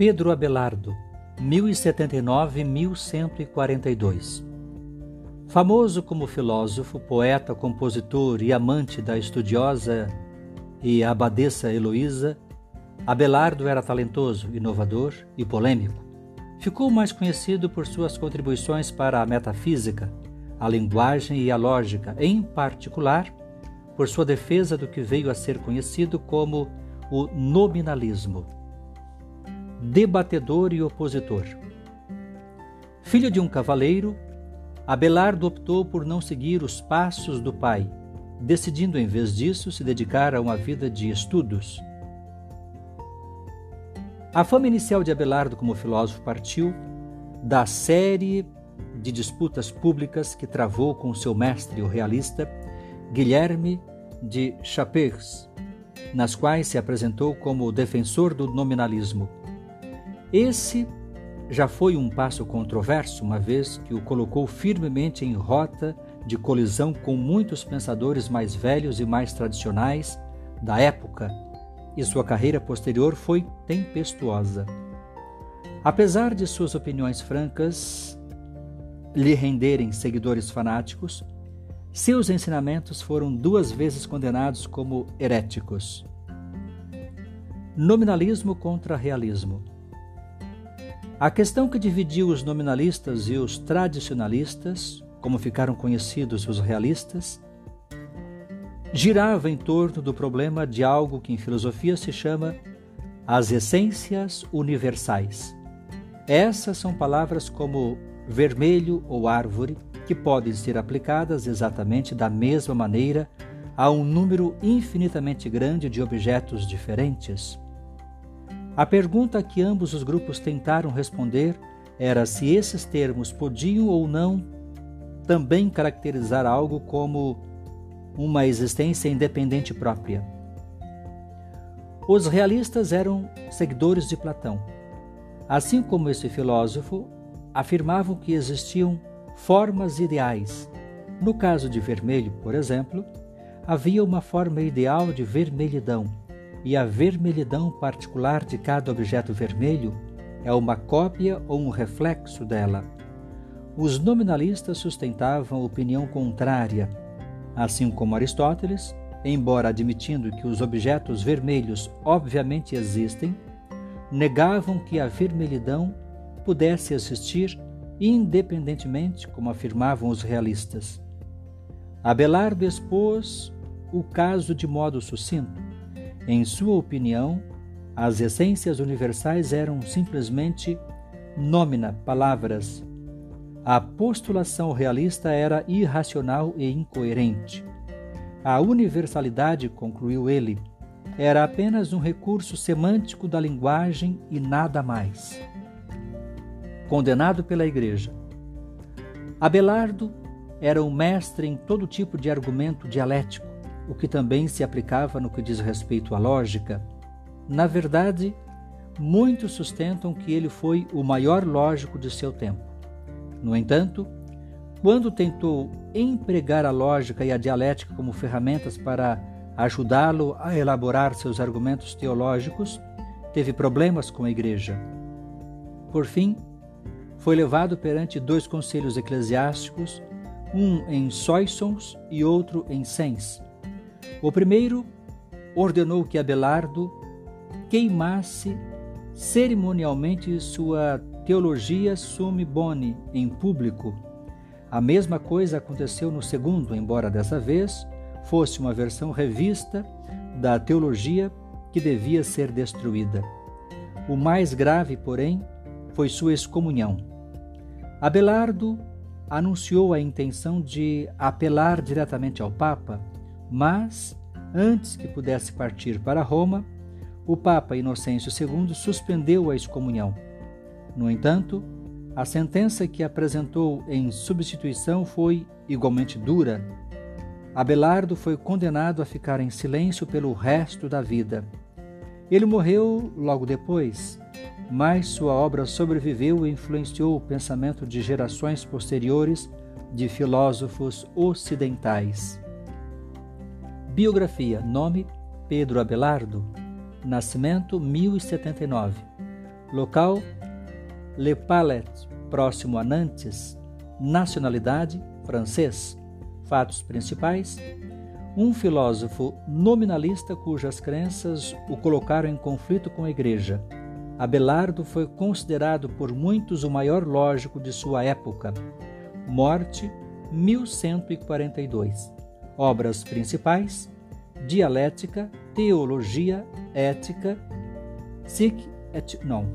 Pedro Abelardo, 1079-1142 Famoso como filósofo, poeta, compositor e amante da estudiosa e abadesa Heloísa, Abelardo era talentoso, inovador e polêmico. Ficou mais conhecido por suas contribuições para a metafísica, a linguagem e a lógica, em particular por sua defesa do que veio a ser conhecido como o nominalismo. Debatedor e opositor. Filho de um cavaleiro, Abelardo optou por não seguir os passos do pai, decidindo em vez disso se dedicar a uma vida de estudos. A fama inicial de Abelardo como filósofo partiu da série de disputas públicas que travou com seu mestre, o realista Guilherme de Chapers, nas quais se apresentou como defensor do nominalismo. Esse já foi um passo controverso, uma vez que o colocou firmemente em rota de colisão com muitos pensadores mais velhos e mais tradicionais da época e sua carreira posterior foi tempestuosa. Apesar de suas opiniões francas lhe renderem seguidores fanáticos, seus ensinamentos foram duas vezes condenados como heréticos. Nominalismo contra realismo. A questão que dividiu os nominalistas e os tradicionalistas, como ficaram conhecidos os realistas, girava em torno do problema de algo que em filosofia se chama as essências universais. Essas são palavras como vermelho ou árvore, que podem ser aplicadas exatamente da mesma maneira a um número infinitamente grande de objetos diferentes. A pergunta que ambos os grupos tentaram responder era se esses termos podiam ou não também caracterizar algo como uma existência independente própria. Os realistas eram seguidores de Platão. Assim como esse filósofo, afirmavam que existiam formas ideais. No caso de vermelho, por exemplo, havia uma forma ideal de vermelhidão, e a vermelhidão particular de cada objeto vermelho é uma cópia ou um reflexo dela. Os nominalistas sustentavam opinião contrária Assim como Aristóteles, embora admitindo que os objetos vermelhos obviamente existem, negavam que a vermelhidão pudesse existir independentemente, como afirmavam os realistas. Abelardo expôs o caso de modo sucinto. Em sua opinião, as essências universais eram simplesmente nómina, palavras, a postulação realista era irracional e incoerente. A universalidade, concluiu ele, era apenas um recurso semântico da linguagem e nada mais. Condenado pela Igreja. Abelardo era um mestre em todo tipo de argumento dialético, o que também se aplicava no que diz respeito à lógica. Na verdade, muitos sustentam que ele foi o maior lógico de seu tempo. No entanto, quando tentou empregar a lógica e a dialética como ferramentas para ajudá-lo a elaborar seus argumentos teológicos, teve problemas com a igreja. Por fim, foi levado perante dois conselhos eclesiásticos, um em Soissons e outro em Sens. O primeiro ordenou que Abelardo queimasse cerimonialmente sua Teologia Summi Boni em público. A mesma coisa aconteceu no segundo, embora dessa vez fosse uma versão revista da teologia que devia ser destruída. O mais grave, porém, foi sua excomunhão. Abelardo anunciou a intenção de apelar diretamente ao Papa, mas, antes que pudesse partir para Roma, o Papa Inocêncio II suspendeu a excomunhão. No entanto, a sentença que apresentou em substituição foi igualmente dura. Abelardo foi condenado a ficar em silêncio pelo resto da vida. Ele morreu logo depois, mas sua obra sobreviveu e influenciou o pensamento de gerações posteriores de filósofos ocidentais. Biografia: Nome: Pedro Abelardo. Nascimento: 1079 Local: Le Palais, próximo a Nantes. Nacionalidade: francês. Fatos principais: um filósofo nominalista cujas crenças o colocaram em conflito com a Igreja. Abelardo foi considerado por muitos o maior lógico de sua época. Morte: 1142. Obras principais: Dialética, Teologia, Ética, Sic et Non.